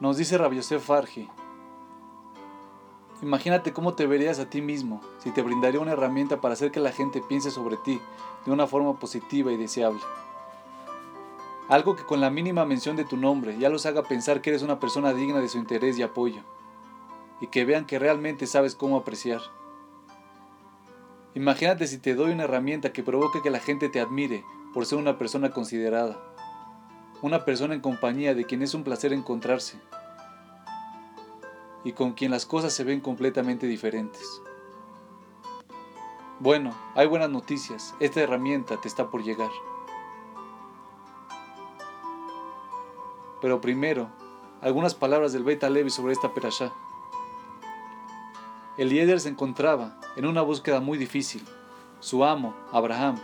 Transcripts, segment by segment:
Nos dice Rabbi imagínate cómo te verías a ti mismo si te brindaría una herramienta para hacer que la gente piense sobre ti de una forma positiva y deseable. Algo que con la mínima mención de tu nombre ya los haga pensar que eres una persona digna de su interés y apoyo, y que vean que realmente sabes cómo apreciar. Imagínate si te doy una herramienta que provoque que la gente te admire por ser una persona considerada, una persona en compañía de quien es un placer encontrarse y con quien las cosas se ven completamente diferentes. Bueno, hay buenas noticias, esta herramienta te está por llegar. Pero primero, algunas palabras del Beit Levi sobre esta perashá. Eliezer se encontraba en una búsqueda muy difícil. Su amo, Abraham,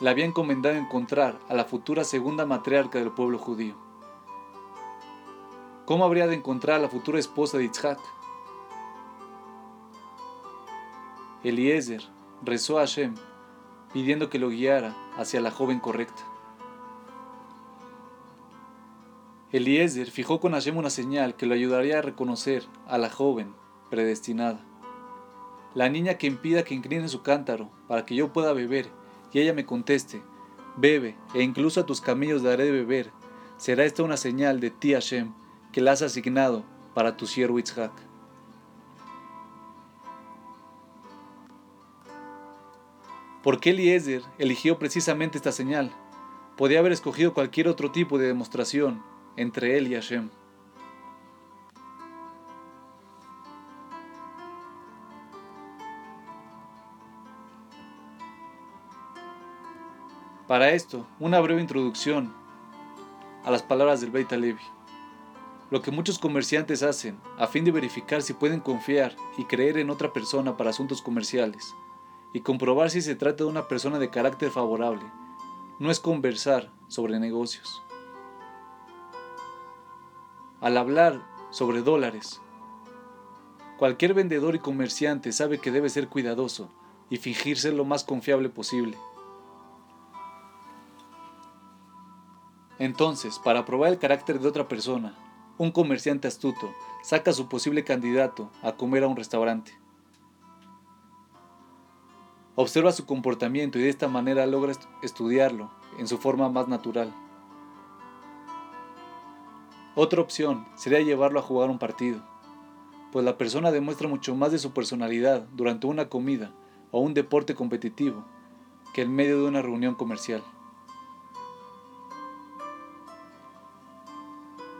le había encomendado encontrar a la futura segunda matriarca del pueblo judío. ¿Cómo habría de encontrar a la futura esposa de Yitzhak? Eliezer rezó a Hashem pidiendo que lo guiara hacia la joven correcta. Eliezer fijó con Hashem una señal que lo ayudaría a reconocer a la joven predestinada. La niña que impida que incline su cántaro para que yo pueda beber y ella me conteste, bebe, e incluso a tus camellos daré de beber, será esta una señal de ti Hashem que la has asignado para tu siervo Itzhak. ¿Por qué Eliezer eligió precisamente esta señal? Podía haber escogido cualquier otro tipo de demostración entre él y Hashem. Para esto, una breve introducción a las palabras del Beit Levi. Lo que muchos comerciantes hacen a fin de verificar si pueden confiar y creer en otra persona para asuntos comerciales y comprobar si se trata de una persona de carácter favorable, no es conversar sobre negocios. Al hablar sobre dólares, cualquier vendedor y comerciante sabe que debe ser cuidadoso y fingirse lo más confiable posible. Entonces, para probar el carácter de otra persona, un comerciante astuto saca a su posible candidato a comer a un restaurante. Observa su comportamiento y de esta manera logra estudiarlo en su forma más natural. Otra opción sería llevarlo a jugar un partido, pues la persona demuestra mucho más de su personalidad durante una comida o un deporte competitivo que en medio de una reunión comercial.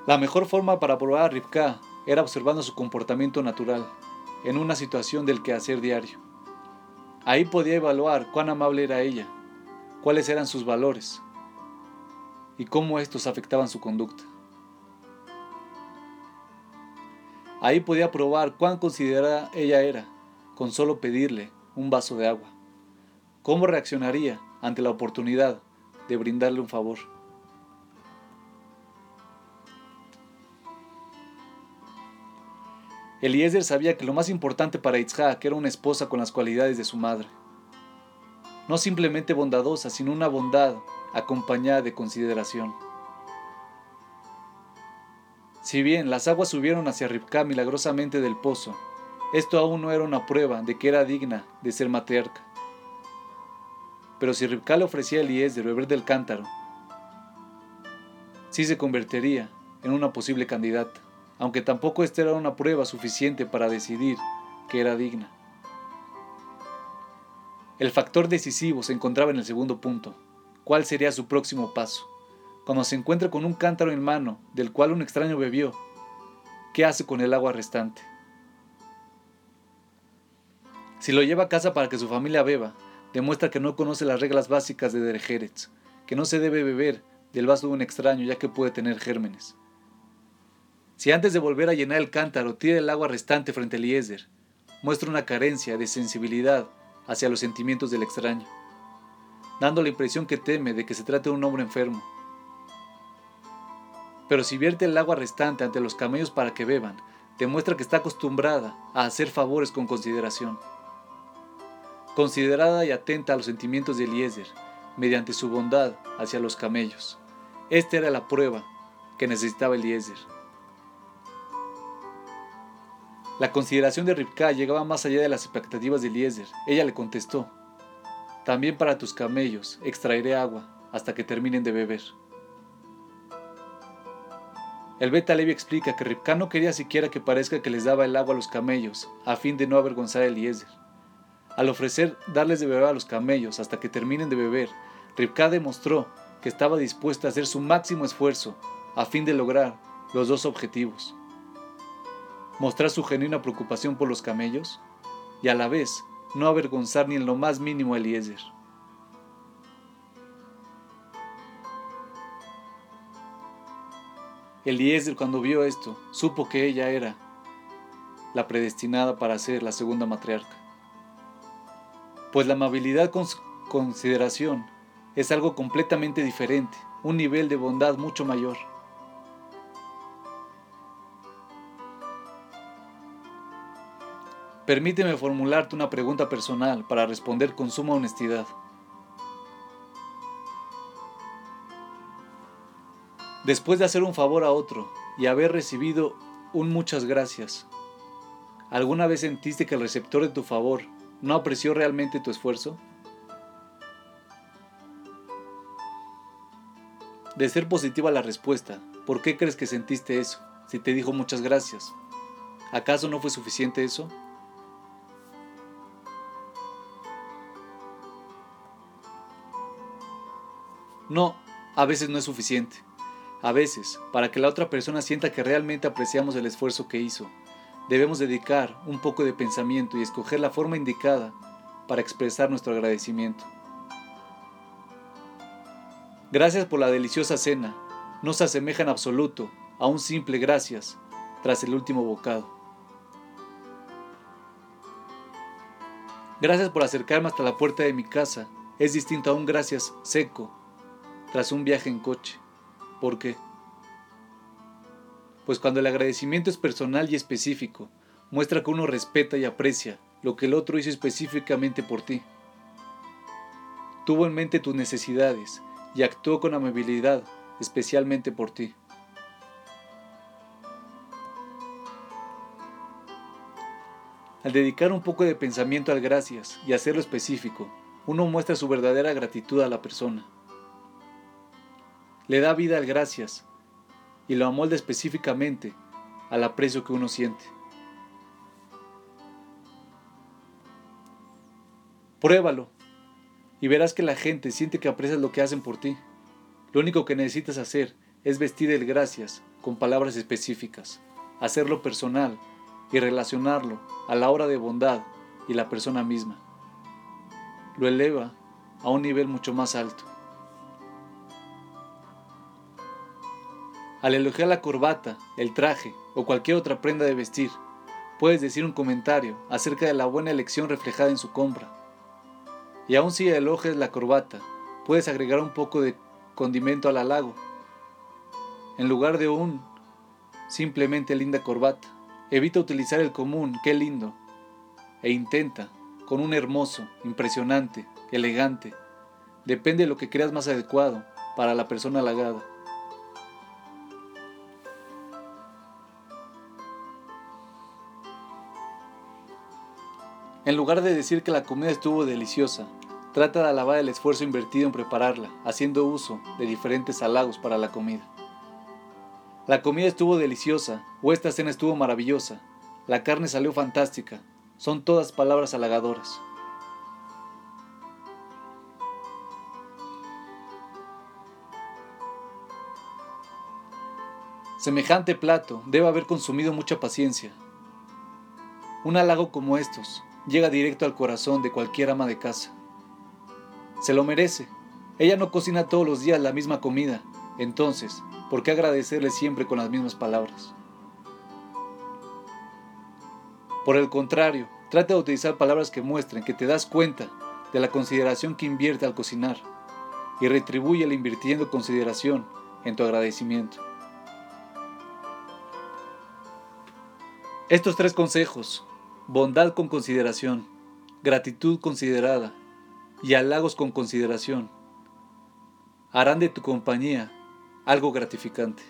La mejor forma para probar a Rivka era observando su comportamiento natural, en una situación del quehacer diario. Ahí podía evaluar cuán amable era ella, cuáles eran sus valores y cómo estos afectaban su conducta. Ahí podía probar cuán considerada ella era con solo pedirle un vaso de agua. Cómo reaccionaría ante la oportunidad de brindarle un favor. Eliezer sabía que lo más importante para Itzhak era una esposa con las cualidades de su madre. No simplemente bondadosa, sino una bondad acompañada de consideración. Si bien las aguas subieron hacia Ribka milagrosamente del pozo, esto aún no era una prueba de que era digna de ser matriarca. Pero si Ribka le ofrecía a Eliezer beber del cántaro, sí se convertiría en una posible candidata aunque tampoco esta era una prueba suficiente para decidir que era digna. El factor decisivo se encontraba en el segundo punto. ¿Cuál sería su próximo paso? Cuando se encuentra con un cántaro en mano del cual un extraño bebió, ¿qué hace con el agua restante? Si lo lleva a casa para que su familia beba, demuestra que no conoce las reglas básicas de Derejeretz, que no se debe beber del vaso de un extraño ya que puede tener gérmenes. Si antes de volver a llenar el cántaro tira el agua restante frente a Eliezer, muestra una carencia de sensibilidad hacia los sentimientos del extraño, dando la impresión que teme de que se trate de un hombre enfermo. Pero si vierte el agua restante ante los camellos para que beban, demuestra que está acostumbrada a hacer favores con consideración. Considerada y atenta a los sentimientos de Eliezer, mediante su bondad hacia los camellos. Esta era la prueba que necesitaba Eliezer. La consideración de Ribka llegaba más allá de las expectativas de Eliezer. Ella le contestó, También para tus camellos extraeré agua hasta que terminen de beber. El Beta Levi explica que Ribka no quería siquiera que parezca que les daba el agua a los camellos, a fin de no avergonzar a Eliezer. Al ofrecer darles de beber a los camellos hasta que terminen de beber, Ribka demostró que estaba dispuesta a hacer su máximo esfuerzo a fin de lograr los dos objetivos mostrar su genuina preocupación por los camellos y a la vez no avergonzar ni en lo más mínimo a Eliezer. Eliezer cuando vio esto supo que ella era la predestinada para ser la segunda matriarca. Pues la amabilidad con consideración es algo completamente diferente, un nivel de bondad mucho mayor. Permíteme formularte una pregunta personal para responder con suma honestidad. Después de hacer un favor a otro y haber recibido un muchas gracias, ¿alguna vez sentiste que el receptor de tu favor no apreció realmente tu esfuerzo? De ser positiva la respuesta, ¿por qué crees que sentiste eso? Si te dijo muchas gracias, ¿acaso no fue suficiente eso? No, a veces no es suficiente. A veces, para que la otra persona sienta que realmente apreciamos el esfuerzo que hizo, debemos dedicar un poco de pensamiento y escoger la forma indicada para expresar nuestro agradecimiento. Gracias por la deliciosa cena. No se asemeja en absoluto a un simple gracias tras el último bocado. Gracias por acercarme hasta la puerta de mi casa. Es distinto a un gracias seco tras un viaje en coche. ¿Por qué? Pues cuando el agradecimiento es personal y específico, muestra que uno respeta y aprecia lo que el otro hizo específicamente por ti. Tuvo en mente tus necesidades y actuó con amabilidad especialmente por ti. Al dedicar un poco de pensamiento al gracias y hacerlo específico, uno muestra su verdadera gratitud a la persona le da vida al gracias y lo amolda específicamente al aprecio que uno siente. Pruébalo y verás que la gente siente que aprecias lo que hacen por ti. Lo único que necesitas hacer es vestir el gracias con palabras específicas, hacerlo personal y relacionarlo a la hora de bondad y la persona misma. Lo eleva a un nivel mucho más alto. Al elogiar la corbata, el traje o cualquier otra prenda de vestir, puedes decir un comentario acerca de la buena elección reflejada en su compra. Y aun si elogias la corbata, puedes agregar un poco de condimento al halago. En lugar de un simplemente linda corbata, evita utilizar el común, qué lindo, e intenta con un hermoso, impresionante, elegante. Depende de lo que creas más adecuado para la persona halagada. En lugar de decir que la comida estuvo deliciosa, trata de alabar el esfuerzo invertido en prepararla, haciendo uso de diferentes halagos para la comida. La comida estuvo deliciosa, o esta cena estuvo maravillosa, la carne salió fantástica, son todas palabras halagadoras. Semejante plato debe haber consumido mucha paciencia. Un halago como estos, llega directo al corazón de cualquier ama de casa. Se lo merece. Ella no cocina todos los días la misma comida. Entonces, ¿por qué agradecerle siempre con las mismas palabras? Por el contrario, trata de utilizar palabras que muestren que te das cuenta de la consideración que invierte al cocinar y retribúyele invirtiendo consideración en tu agradecimiento. Estos tres consejos bondad con consideración, gratitud considerada y halagos con consideración harán de tu compañía algo gratificante.